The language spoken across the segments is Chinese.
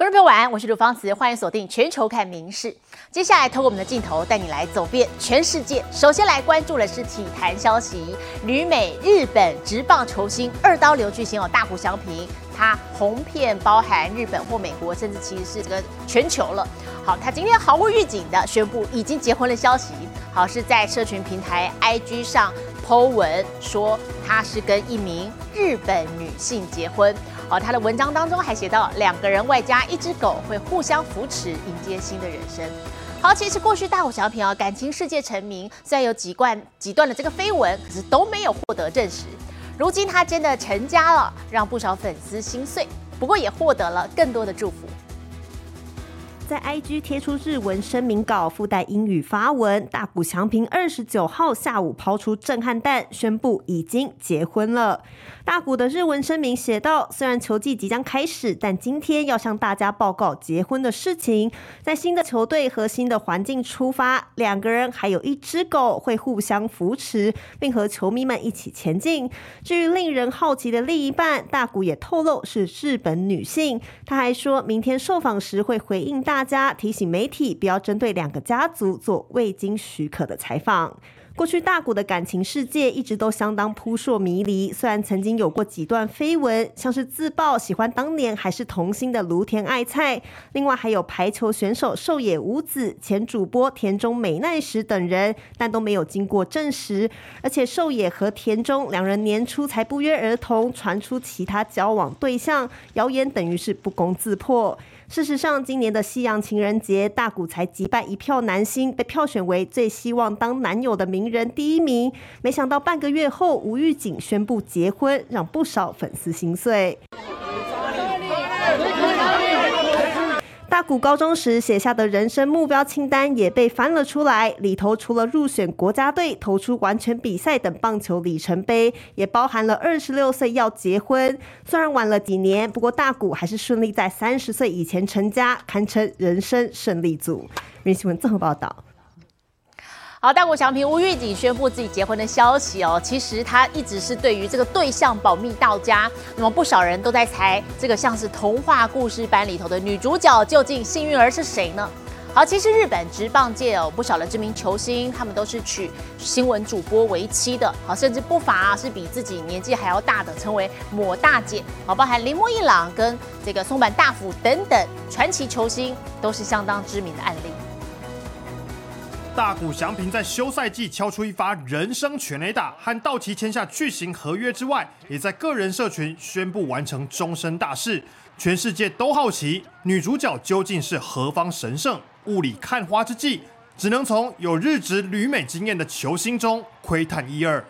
观众朋友晚安，我是卢芳慈，欢迎锁定全球看名事。接下来，透过我们的镜头带你来走遍全世界。首先来关注的是体坛消息，旅美日本职棒球星二刀流巨星哦，大谷翔平，他红遍包含日本或美国，甚至其实是这个全球了。好，他今天毫无预警的宣布已经结婚的消息，好是在社群平台 IG 上 po 文说他是跟一名日本女性结婚。哦，他的文章当中还写到，两个人外加一只狗会互相扶持，迎接新的人生。好，其实过去大虎小品啊，感情世界成名，虽然有几段几段的这个绯闻，可是都没有获得证实。如今他真的成家了，让不少粉丝心碎，不过也获得了更多的祝福。在 IG 贴出日文声明稿，附带英语发文。大谷翔平二十九号下午抛出震撼弹，宣布已经结婚了。大谷的日文声明写道：“虽然球季即将开始，但今天要向大家报告结婚的事情。在新的球队和新的环境出发，两个人还有一只狗会互相扶持，并和球迷们一起前进。至于令人好奇的另一半，大谷也透露是日本女性。他还说明天受访时会回应大。”大家提醒媒体不要针对两个家族做未经许可的采访。过去大谷的感情世界一直都相当扑朔迷离，虽然曾经有过几段绯闻，像是自曝喜欢当年还是童星的芦田爱菜，另外还有排球选手寿野五子、前主播田中美奈实等人，但都没有经过证实。而且寿野和田中两人年初才不约而同传出其他交往对象，谣言等于是不攻自破。事实上，今年的夕阳情人节，大谷才击败一票男星，被票选为最希望当男友的名人第一名。没想到半个月后，吴玉景宣布结婚，让不少粉丝心碎。大谷高中时写下的人生目标清单也被翻了出来，里头除了入选国家队、投出完全比赛等棒球里程碑，也包含了二十六岁要结婚。虽然晚了几年，不过大谷还是顺利在三十岁以前成家，堪称人生胜利组。明新闻综合报道。好，大国祥平吴玉景宣布自己结婚的消息哦。其实他一直是对于这个对象保密到家。那么不少人都在猜，这个像是童话故事般里头的女主角，究竟幸运儿是谁呢？好，其实日本职棒界有不少的知名球星，他们都是娶新闻主播为妻的。好，甚至不乏是比自己年纪还要大的，称为“抹大姐”。好，包含铃木一朗跟这个松坂大辅等等传奇球星，都是相当知名的案例。大谷翔平在休赛季敲出一发人生全垒打，和道奇签下巨型合约之外，也在个人社群宣布完成终身大事。全世界都好奇女主角究竟是何方神圣。雾里看花之际，只能从有日职旅美经验的球星中窥探一二。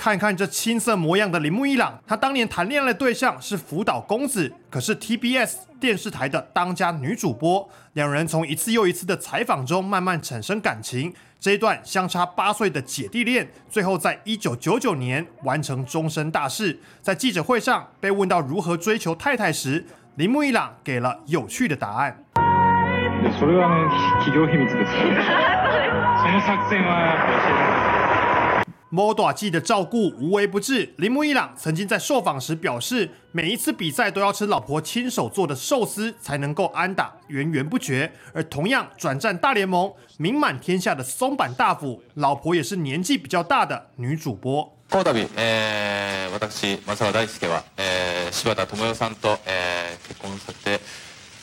看看这青涩模样的铃木一朗，他当年谈恋爱的对象是福岛公子，可是 TBS 电视台的当家女主播。两人从一次又一次的采访中慢慢产生感情，这一段相差八岁的姐弟恋，最后在一九九九年完成终身大事。在记者会上被问到如何追求太太时，铃木一朗给了有趣的答案。摩打季的照顾无微不至。铃木一朗曾经在受访时表示，每一次比赛都要吃老婆亲手做的寿司才能够安打，源源不绝。而同样转战大联盟、名满天下的松坂大辅，老婆也是年纪比较大的女主播。この度、え私松原大輔は、え柴田智代さんと、え結婚させてい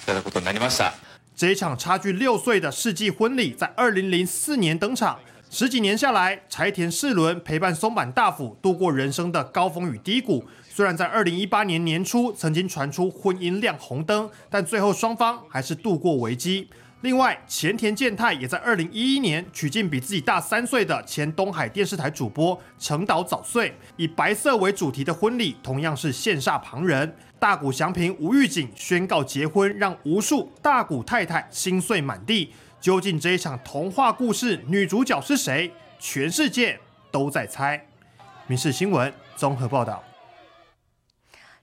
ただくことになりました。这一场差距六岁的世纪婚礼，在二零零四年登场。 十几年下来，柴田世伦陪伴松坂大辅度过人生的高峰与低谷。虽然在二零一八年年初曾经传出婚姻亮红灯，但最后双方还是度过危机。另外，前田健太也在二零一一年娶进比自己大三岁的前东海电视台主播成岛早穗，以白色为主题的婚礼同样是羡煞旁人。大谷祥平、吴玉景宣告结婚，让无数大谷太太心碎满地。究竟这一场童话故事女主角是谁？全世界都在猜。民事新闻综合报道。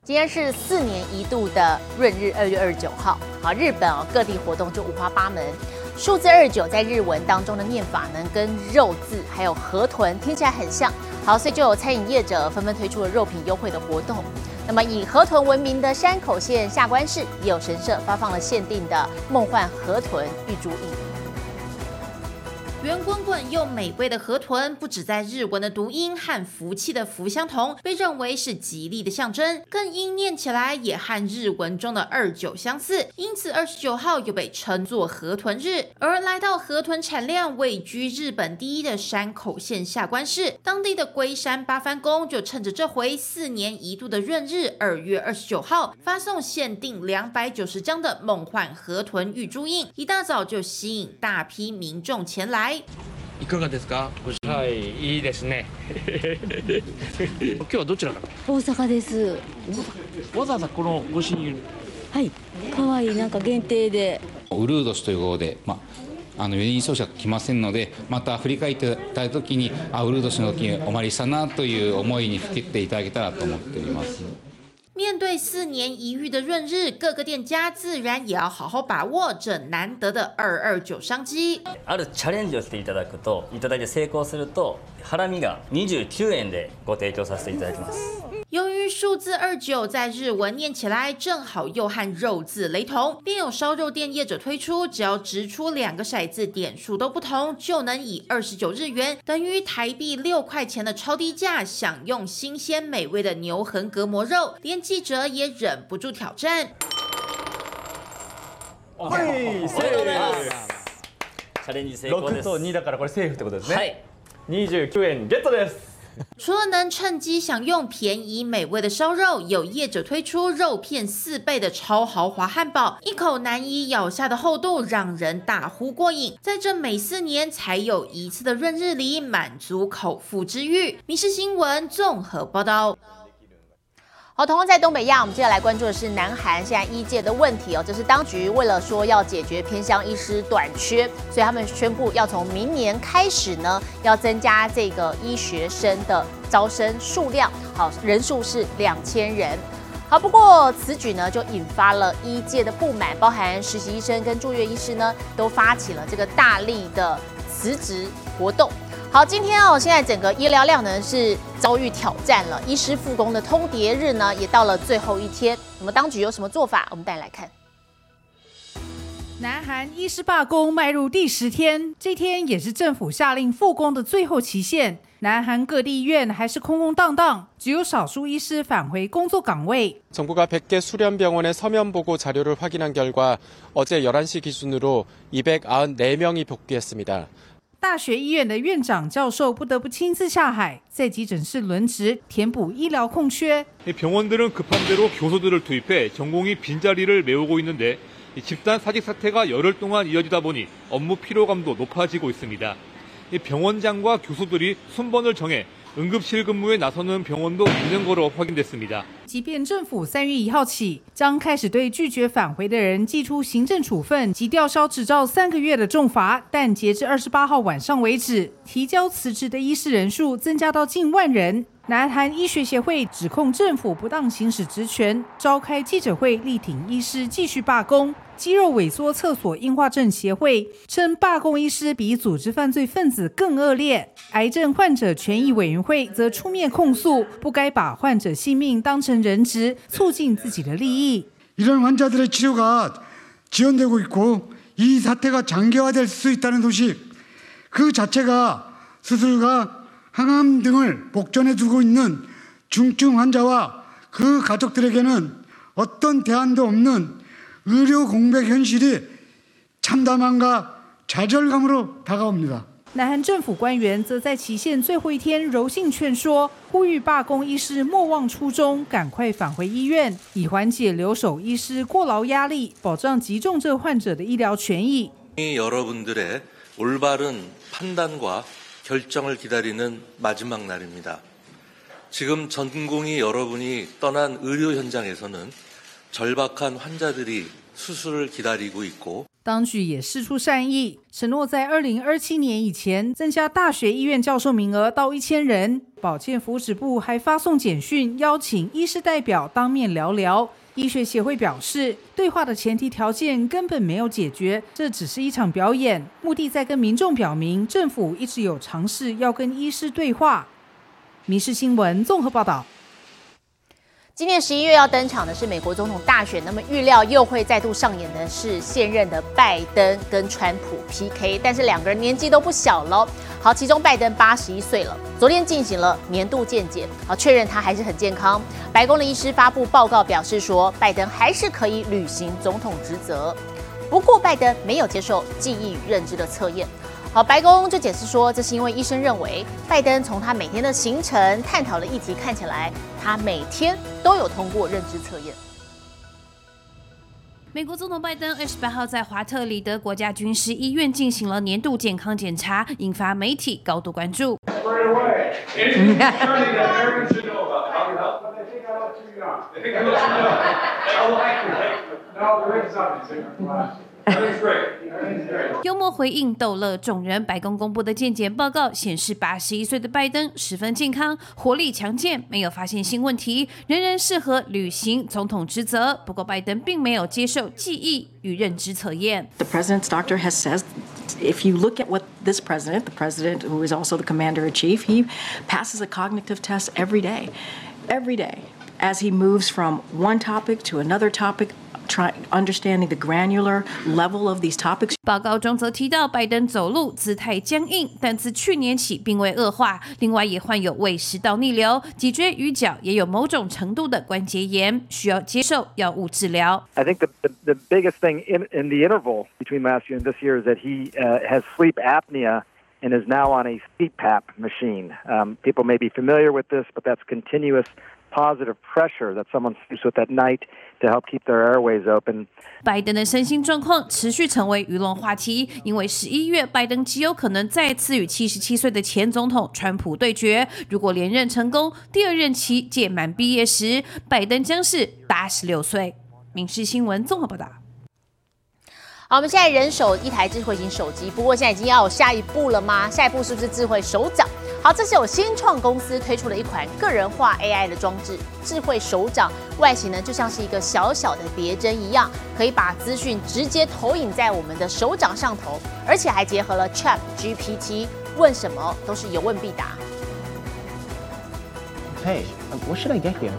今天是四年一度的闰日，二月二十九号。好，日本哦，各地活动就五花八门。数字二十九在日文当中的念法呢，跟肉字还有河豚听起来很像。好，所以就有餐饮业者纷纷推出了肉品优惠的活动。那么以河豚闻名的山口县下关市，也有神社发放了限定的梦幻河豚玉珠印。圆滚滚又美味的河豚，不止在日文的读音和福气的福相同，被认为是吉利的象征，更因念起来也和日文中的二九相似，因此二十九号又被称作河豚日。而来到河豚产量位居日本第一的山口县下关市，当地的龟山八幡宫就趁着这回四年一度的闰日二月二十九号，发送限定两百九十张的梦幻河豚玉珠印，一大早就吸引大批民众前来。い。かがですか？はい、いいですね。今日はどちらから大阪です。わざわざこのご親友はい。可愛いなんか限定で。ウルード氏ということで、まあ、あの4人奏者が来ませんのでまた振り返っていただいた時にあウルード氏の時にお参りしたなという思いにふけていただけたらと思っております。面对四年一遇的闰日，各个店家自然也要好好把握这难得的二二九商机。あるチャレンジをしていただくと、いただいて成功すると、ハラミが29円でご提供させていただきます。 由于数字二九在日文念起来正好又和肉字雷同，便有烧肉店业者推出，只要直出两个骰子，点数都不同，就能以二十九日元等于台币六块钱的超低价享用新鲜美味的牛横膈膜肉，连记者也忍不住挑战。はい、セーフです。チャレンジ成功で6す。と2だからこれセーフってことですね、はい。 29円ゲットです 除了能趁机享用便宜美味的烧肉，有业者推出肉片四倍的超豪华汉堡，一口难以咬下的厚度让人大呼过瘾。在这每四年才有一次的闰日里，满足口腹之欲。《民事新闻》综合报道。好，同样在东北亚，我们接下来关注的是南韩现在医界的问题哦。这是当局为了说要解决偏向医师短缺，所以他们宣布要从明年开始呢，要增加这个医学生的招生数量，好，人数是两千人。好，不过此举呢就引发了医界的不满，包含实习医生跟住院医师呢都发起了这个大力的辞职活动。好，今天哦，现在整个医疗量能是遭遇挑战了，医师复工的通牒日呢也到了最后一天。那么当局有什么做法？我们带你来看。南韩医师罢工迈入第十天，这天也是政府下令复工的最后期限。南韩各地医院还是空空荡荡，只有少数医师返回工作岗位。 정부가 100개 수련병원의 서면 보고 자료를 확인한 결과 어제 11시 기준으로 294명이 복귀했습니다. 大学医院的院长、教授不得不亲自下海，在急诊室轮值，填补医疗空缺。 병원들은 급한 대로 교수들을 투입해 전공이 빈자리를 메우고 있는데 이 집단 사직 사태가 열흘 동안 이어지다 보니 업무 피로감도 높아지고 있습니다. 이 병원장과 교수들이 순번을 정해 응급실 근무에 나서는 병원도 있는 거로 확인됐습니다. 即便政府三月一号起将开始对拒绝返回的人寄出行政处分及吊销执照三个月的重罚，但截至二十八号晚上为止，提交辞职的医师人数增加到近万人。 南韩医学协会指控政府不当行使职权，召开记者会力挺医师继续罢工。肌肉萎缩厕所硬化症协会称，罢工医师比组织犯罪分子更恶劣。癌症患者权益委员会则出面控诉，不该把患者性命当成人质，促进自己的利益。 이런 환자들의 치료가 지연되고 있고 이 사태가 장기화될 수 있다는 소식 그 자체가 수술과 항암 등을 복전해 두고 있는 중증 환자와 그 가족들에게는 어떤 대안도 없는 의료 공백 현실이 참담함과 좌절감으로 다가옵니다. 南韩政府官员则在期限最后一天柔性劝说，呼吁罢工医师莫忘初衷，赶快返回医院，以缓解留守医师过劳压力，保障急重症患者的医疗权益。 여러분들의 올바른 판단과 결정을 기다리는 마지막 날입니다. 지금 전공이 여러분이 떠난 의료 현장에서는 절박한 환자들이 수술을 기다리고 있고 当局也释出善意，承诺在二零二七年以前增加大学医院教授名额到一千人。保健福祉部还发送简讯，邀请医师代表当面聊聊。 医学协会表示，对话的前提条件根本没有解决，这只是一场表演，目的在跟民众表明，政府一直有尝试要跟医师对话。民事新闻综合报道。今年十一月要登场的是美国总统大选，那么预料又会再度上演的是现任的拜登跟川普 PK，但是两个人年纪都不小了。好，其中拜登八十一岁了，昨天进行了年度健检，好确认他还是很健康。白宫的医师发布报告表示说，拜登还是可以履行总统职责，不过拜登没有接受记忆与认知的测验。好，白宫就解释说，这是因为医生认为拜登从他每天的行程、探讨的议题看起来，他每天都有通过认知测验。美国总统拜登二十八号在华特里德国家军事医院进行了年度健康检查，引发媒体高度关注。幽默回应逗乐众人。白宫公布的健检报告显示，八十一岁的拜登十分健康，活力强健，没有发现新问题，仍然适合履行总统职责。不过，拜登并没有接受记忆与认知测验。The president's doctor has said, if you look at what this president, the president who is also the commander in chief, he passes a cognitive test every day, every day, as he moves from one topic to another topic. Try understanding the granular level of these topics. 报告中则提到，拜登走路姿态僵硬，但自去年起并未恶化。另外，也患有胃食道逆流，脊椎与脚也有某种程度的关节炎，需要接受药物治疗。 I think the, the, the biggest thing in, in the interval between last year and this year is that he uh, has sleep apnea and is now on a CPAP machine. Um, people may be familiar with this, but that's continuous positive pressure that someone sleeps with at night to help keep their airways open. 拜登的身心状况持续成为舆论话题，因为十一月拜登极有可能再次与七十七岁的前总统川普对决。如果连任成功，第二任期届满毕业时，拜登将是八十六岁。民事新闻综合报道。好，我们现在人手一台智慧型手机，不过现在已经要有下一步了吗？下一步是不是智慧手掌？好，这是有新创公司推出了一款个人化 AI 的装置，智慧手掌外形呢就像是一个小小的别针一样，可以把资讯直接投影在我们的手掌上头，而且还结合了 Chat GPT，问什么都是有问必答。Hey, what should I get here?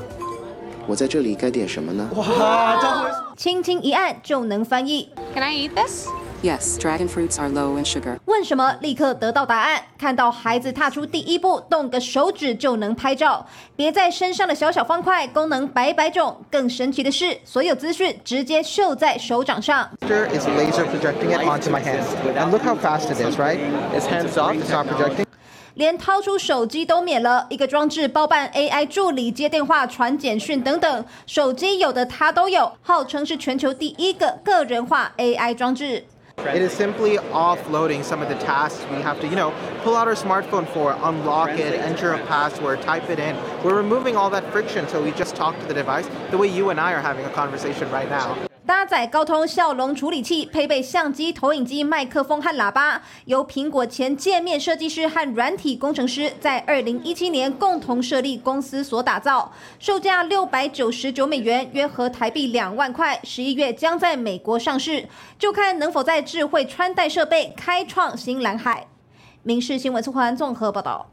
我在这里该点什么呢？哇轻轻一按就能翻译。Can I eat this? Yes, dragon fruits are low in sugar. 问什么立刻得到答案。看到孩子踏出第一步，动个手指就能拍照。别在身上的小小方块，功能百百种。更神奇的是，所有资讯直接秀在手掌上。Is laser projecting it onto my hand. And look how fast it is, right? It's hands off, it's not projecting. 连掏出手机都免了，一个装置包办 AI 助理、接电话、传简讯等等，手机有的它都有，号称是全球第一个个人化 AI 装置。It is simply offloading some of the tasks we have to, you know, pull out our smartphone for, unlock it, enter a password, type it in. We're removing all that friction so we just talk to the device the way you and I are having a conversation right now. 搭载高通骁龙处理器，配备相机、投影机、麦克风和喇叭，由苹果前界面设计师和软体工程师在二零一七年共同设立公司所打造，售价六百九十九美元，约合台币两万块。十一月将在美国上市，就看能否在智慧穿戴设备开创新蓝海。民事新闻速环综合报道。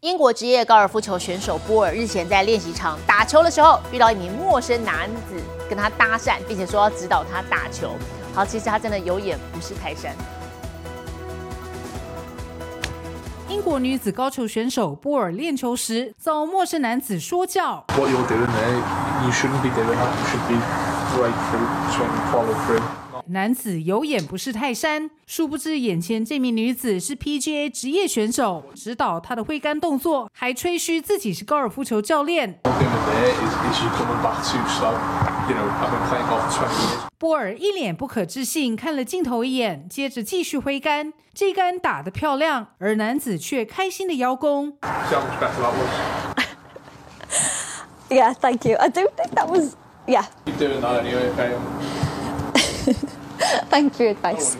英国职业高尔夫球选手波尔日前在练习场打球的时候，遇到一名陌生男子跟他搭讪，并且说要指导他打球。好，其实他真的有眼不识泰山。英国女子高球选手波尔练球时遭陌生男子说教。What you're doing there, you shouldn't be doing that. You should be right through, swing, follow through. 男子有眼不识泰山，殊不知眼前这名女子是 PGA 职业选手，指导她的挥杆动作，还吹嘘自己是高尔夫球教练。What you're doing there is, is you coming back too slow. You know, I've been playing golf for 20 years. 波尔一脸不可置信，看了镜头一眼，接着继续挥杆，这杆打得漂亮，而男子却开心的邀功。Yeah, thank you. I don't think that was. Yeah, Keep doing that anyway, okay? thanks for your advice.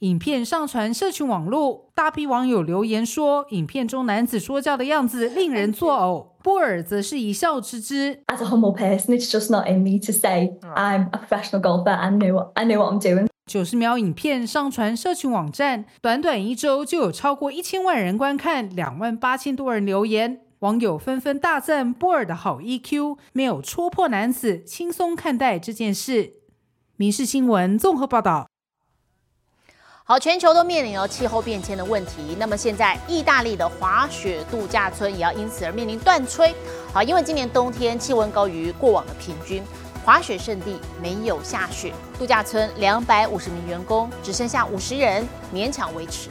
影片上传社群网络，大批网友留言说，影片中男子说教的样子令人作呕。波尔则是一笑置之。As a humble person, it's just not in me to say I'm a professional golfer and know I know what I'm doing. 九十秒影片上传社群网站，短短一周就有超过一千万人观看，两万八千多人留言，网友纷纷大赞波尔的好 EQ，没有戳破男子，轻松看待这件事。民事新闻综合报道。好，全球都面临了气候变迁的问题。那么现在，意大利的滑雪度假村也要因此而面临断炊。好，因为今年冬天气温高于过往的平均，滑雪胜地没有下雪，度假村两百五十名员工只剩下五十人，勉强维持。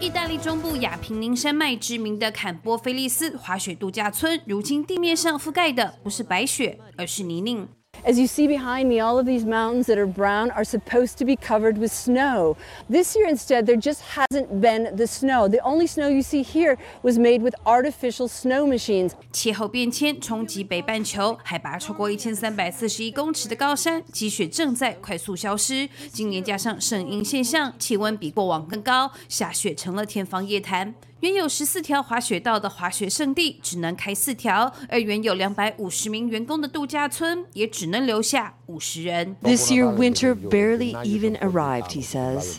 意大利中部亚平宁山脉知名的坎波菲利斯滑雪度假村，如今地面上覆盖的不是白雪，而是泥泞。As you see behind me, all of these mountains that are brown are supposed to be covered with snow. This year, instead, there just hasn't been the snow. The only snow you see here was made with artificial snow machines. 气候变迁冲击北半球，海拔超过一千三百四十一公尺的高山，积雪正在快速消失。今年加上圣婴现象，气温比过往更高，下雪成了天方夜谭。 原有十四条滑雪道的滑雪圣地只能开四条，而原有两百五十名员工的度假村也只能留下五十人。This year, winter barely even arrived, he says.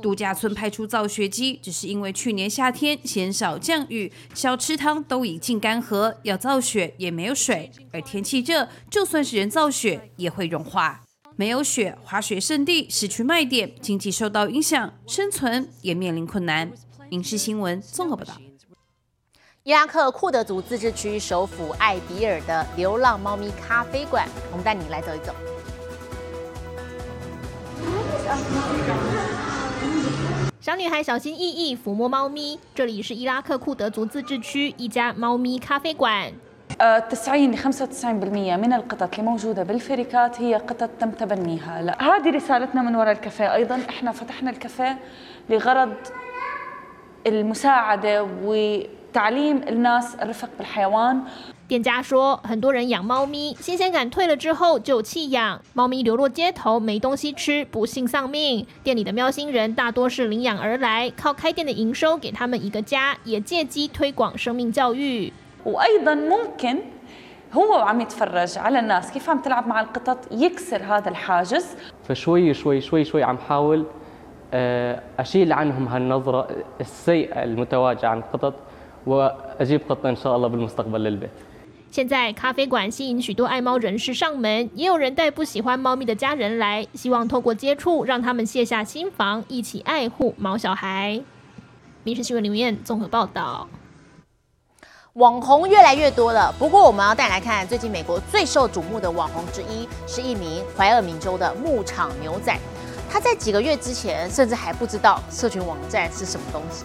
度假村派出造雪机，只是因为去年夏天鲜少降雨，小池塘都已经干涸，要造雪也没有水。而天气热，就算是人造雪也会融化。没有雪，滑雪圣地失去卖点，经济受到影响，生存也面临困难。影视新闻综合报道。伊拉克库德族自治区首府艾比尔的流浪猫咪咖啡馆，我们带你来走一走。小女孩小心翼翼抚摸猫咪。这里是伊拉克库德族自治区一家猫咪咖啡馆。 90 ل 95% من القطط اللي موجودة بالفريكات هي قطط تم تبنيها لا هذه رسالتنا من وراء الكافيه أيضا إحنا فتحنا الكافيه لغرض المساعدة وتعليم الناس الرفق بالحيوان 店家说，很多人养猫咪，新鲜感退了之后就弃养，猫咪流落街头没东西吃，不幸丧命。店里的喵星人大多是领养而来，靠开店的营收给他们一个家，也借机推广生命教育。 وأيضا ممكن هو وعم يتفرج على الناس كيف عم تلعب مع القطط يكسر هذا الحاجز فشوي شوي شوي شوي عم حاول آه، اشيل عنهم هالنظره السيئه المتواجعه عن القطط واجيب قطه ان شاء الله بالمستقبل للبيت 现在咖啡馆吸引许多爱猫人士上门，也有人带不喜欢猫咪的家人来，希望透过接触让他们卸下心防，一起爱护毛小孩。《民事新闻》里面综合报道。网红越来越多了，不过我们要带来看，最近美国最受瞩目的网红之一是一名怀俄明州的牧场牛仔。 他在几个月之前甚至还不知道社群网站是什么东西。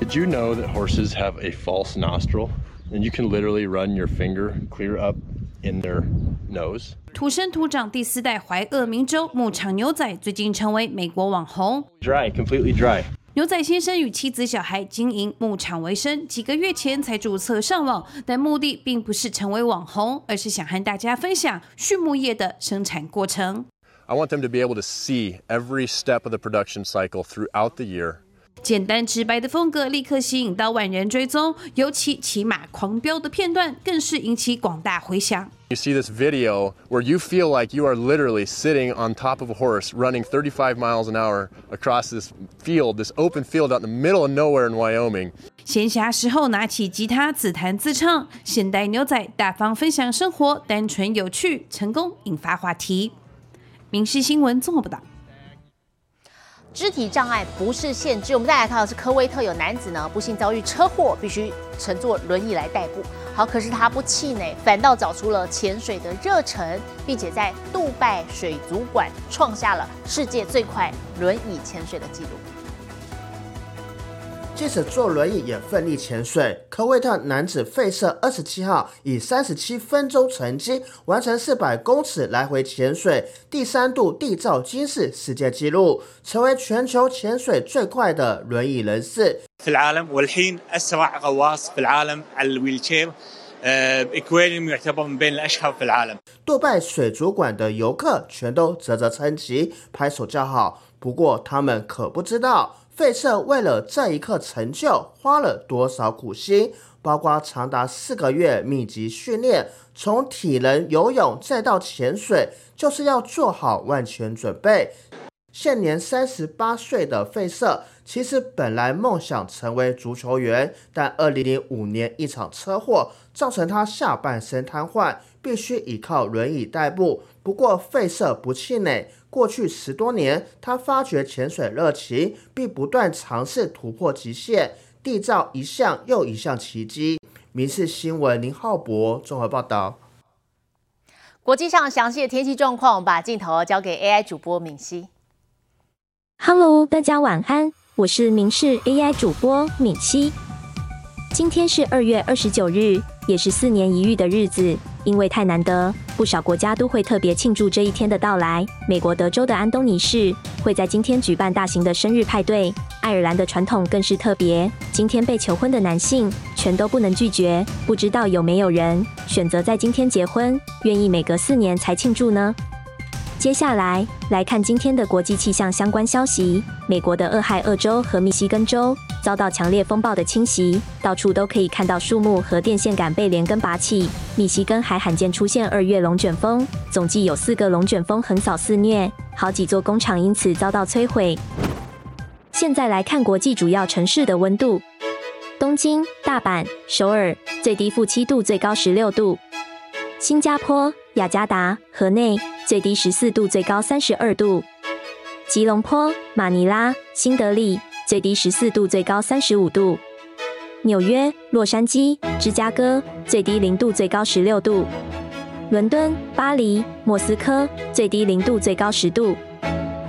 Did you know that horses have a false nostril? And you can literally run your finger clear up in their nose. 土生土长第四代怀俄明州牧场牛仔最近成为美国网红。Dry, completely dry. 牛仔先生与妻子小孩经营牧场为生，几个月前才注册上网，但目的并不是成为网红，而是想和大家分享畜牧业的生产过程。I want them to be able to see every step of the production cycle throughout the year. 简单直白的风格立刻吸引到万人追踪，尤其骑马狂飙的片段更是引起广大回响。 You see this video where you feel like you are literally sitting on top of a horse running 35 miles an hour across this field, this open field out in the middle of nowhere in Wyoming. 闲暇时候拿起吉他自弹自唱，现代牛仔大方分享生活，单纯有趣，成功引发话题。 民事新闻做不到。肢体障碍不是限制，我们再来看的是科威特有男子呢不幸遭遇车祸，必须乘坐轮椅来代步。好，可是他不气馁，反倒找出了潜水的热忱，并且在杜拜水族馆创下了世界最快轮椅潜水的纪录。即使坐轮椅也奋力潜水。科威特男子费舍二十七号以三十七分钟成绩完成四百公尺来回潜水，第三度缔造金氏世界纪录，成为全球潜水最快的轮椅人士。 في العالم والحين اسرع غواص في العالم على الويلشير اكويريوم يعتبر من بين الاشهر في العالم 杜拜水族馆的游客全都啧啧称奇，拍手叫好。不过他们可不知道， 费舍为了这一刻成就花了多少苦心。包括长达四个月密集训练，从体能、游泳再到潜水，就是要做好万全准备。现年三十八岁的费舍，其实本来梦想成为足球员，但二零零五年一场车祸造成他下半身瘫痪，必须依靠轮椅代步。不过费舍不气馁，过去十多年，他发掘潜水热情，并不断尝试突破极限，缔造一项又一项奇迹。民事新闻林浩博综合报道。国际上详细的天气状况，我们把镜头交给 AI 主播敏熙。Hello，大家晚安，我是明视 AI 主播敏熙。今天是二月二十九日，也是四年一遇的日子，因为太难得，不少国家都会特别庆祝这一天的到来。美国德州的安东尼市会在今天举办大型的生日派对，爱尔兰的传统更是特别，今天被求婚的男性全都不能拒绝。不知道有没有人选择在今天结婚，愿意每隔四年才庆祝呢？接下来来看今天的国际气象相关消息。美国的俄亥俄州和密西根州遭到强烈风暴的侵袭，到处都可以看到树木和电线杆被连根拔起。密西根还罕见出现二月龙卷风，总计有四个龙卷风横扫肆虐，好几座工厂因此遭到摧毁。现在来看国际主要城市的温度：东京、大阪、首尔，最低负七度，最高十六度；新加坡、雅加达、河内。最低十四度，最高三十二度。吉隆坡、马尼拉、新德里，最低十四度，最高三十五度。纽约、洛杉矶、芝加哥，最低零度，最高十六度。伦敦、巴黎、莫斯科，最低零度，最高十度。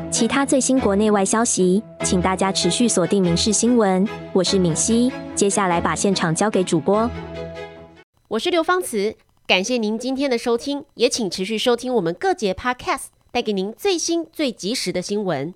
其他最新国内外消息，请大家持续锁定《民事新闻》。我是敏熙，接下来把现场交给主播。我是刘芳慈。感谢您今天的收听，也请持续收听我们各节 Podcast，带给您最新最及时的新闻。